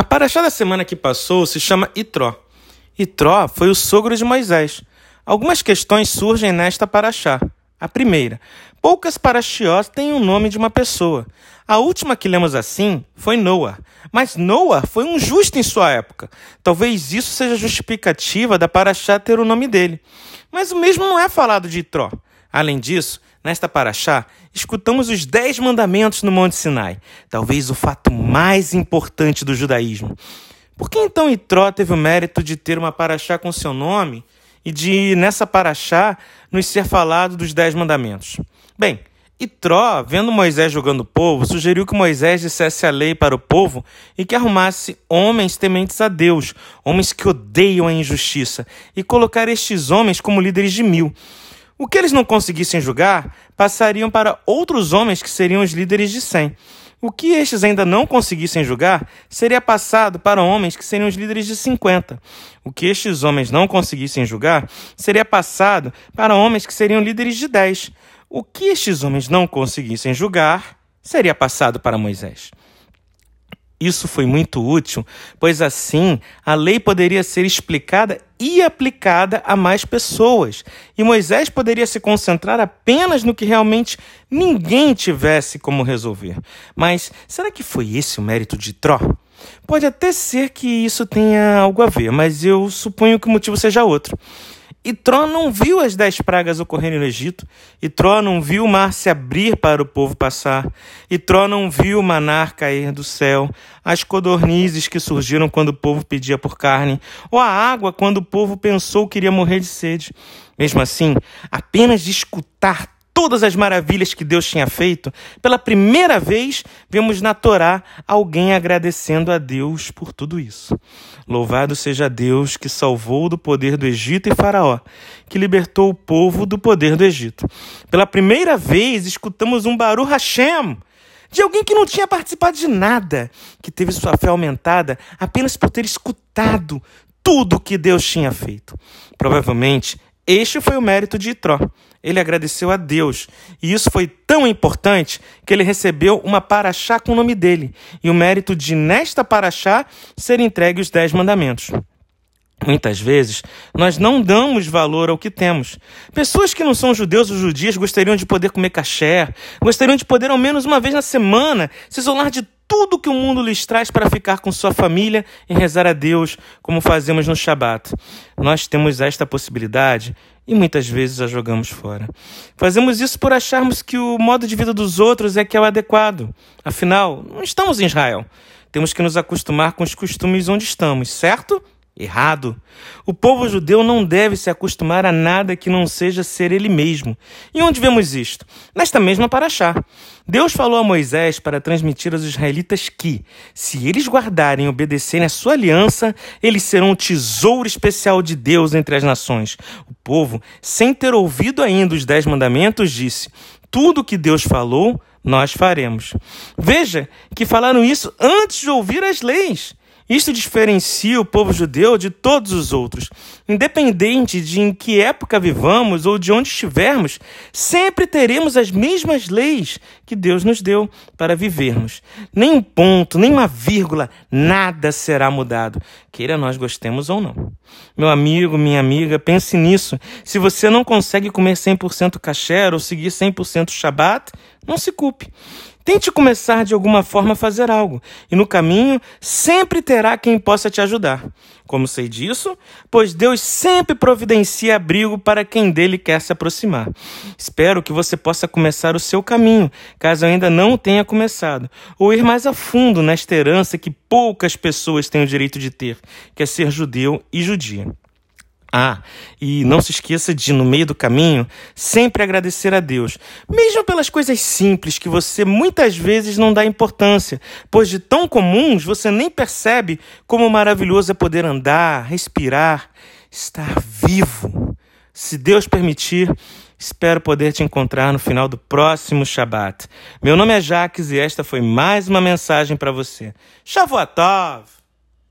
A paraxá da semana que passou se chama Itró. Itró foi o sogro de Moisés. Algumas questões surgem nesta paraxá. A primeira, poucas paraxiós têm o nome de uma pessoa. A última que lemos assim foi Noah. Mas Noah foi um justo em sua época. Talvez isso seja justificativa da paraxá ter o nome dele. Mas o mesmo não é falado de Itró. Além disso, Nesta paraxá, escutamos os dez mandamentos no Monte Sinai, talvez o fato mais importante do judaísmo. Por que então Itró teve o mérito de ter uma paraxá com seu nome e de, nessa paraxá, nos ser falado dos dez mandamentos? Bem, Itró, vendo Moisés julgando o povo, sugeriu que Moisés dissesse a lei para o povo e que arrumasse homens tementes a Deus, homens que odeiam a injustiça, e colocar estes homens como líderes de mil. O que eles não conseguissem julgar passariam para outros homens que seriam os líderes de cem. O que estes ainda não conseguissem julgar seria passado para homens que seriam os líderes de 50. O que estes homens não conseguissem julgar seria passado para homens que seriam líderes de 10. O que estes homens não conseguissem julgar seria passado para Moisés. Isso foi muito útil, pois assim a lei poderia ser explicada e aplicada a mais pessoas, e Moisés poderia se concentrar apenas no que realmente ninguém tivesse como resolver. Mas será que foi esse o mérito de Tró? Pode até ser que isso tenha algo a ver, mas eu suponho que o motivo seja outro. E Tró não viu as dez pragas ocorrerem no Egito. E Tró não viu o mar se abrir para o povo passar. E Tró não viu o manar cair do céu, as codornizes que surgiram quando o povo pedia por carne, ou a água quando o povo pensou que iria morrer de sede. Mesmo assim, apenas de escutar todas as maravilhas que Deus tinha feito, pela primeira vez vemos na Torá alguém agradecendo a Deus por tudo isso. Louvado seja Deus que salvou do poder do Egito e Faraó, que libertou o povo do poder do Egito. Pela primeira vez escutamos um Baru Hashem, de alguém que não tinha participado de nada, que teve sua fé aumentada apenas por ter escutado tudo o que Deus tinha feito. Provavelmente este foi o mérito de Itró. Ele agradeceu a Deus. E isso foi tão importante que ele recebeu uma paraxá com o nome dele. E o mérito de, nesta paraxá, ser entregue os dez mandamentos. Muitas vezes, nós não damos valor ao que temos. Pessoas que não são judeus ou judias gostariam de poder comer caché, gostariam de poder, ao menos uma vez na semana, se isolar de tudo que o mundo lhes traz para ficar com sua família e rezar a Deus, como fazemos no Shabat. Nós temos esta possibilidade e muitas vezes a jogamos fora. Fazemos isso por acharmos que o modo de vida dos outros é que é o adequado. Afinal, não estamos em Israel. Temos que nos acostumar com os costumes onde estamos, certo? Errado. O povo judeu não deve se acostumar a nada que não seja ser ele mesmo. E onde vemos isto? Nesta mesma paraxá. Deus falou a Moisés para transmitir aos israelitas que, se eles guardarem e obedecerem a sua aliança, eles serão um tesouro especial de Deus entre as nações. O povo, sem ter ouvido ainda os dez mandamentos, disse: Tudo o que Deus falou, nós faremos. Veja que falaram isso antes de ouvir as leis. Isto diferencia o povo judeu de todos os outros. Independente de em que época vivamos ou de onde estivermos, sempre teremos as mesmas leis que Deus nos deu para vivermos. Nem um ponto, nem uma vírgula, nada será mudado, queira nós gostemos ou não. Meu amigo, minha amiga, pense nisso. Se você não consegue comer 100% kasher ou seguir 100% Shabat, não se culpe. Tente começar de alguma forma a fazer algo, e no caminho sempre terá quem possa te ajudar. Como sei disso? Pois Deus sempre providencia abrigo para quem dele quer se aproximar. Espero que você possa começar o seu caminho, caso ainda não tenha começado, ou ir mais a fundo nesta herança que poucas pessoas têm o direito de ter, que é ser judeu e judia. Ah, e não se esqueça de, no meio do caminho, sempre agradecer a Deus, mesmo pelas coisas simples que você muitas vezes não dá importância, pois de tão comuns você nem percebe como maravilhoso é poder andar, respirar, estar vivo. Se Deus permitir, espero poder te encontrar no final do próximo Shabat. Meu nome é Jaques e esta foi mais uma mensagem para você. Shavuot!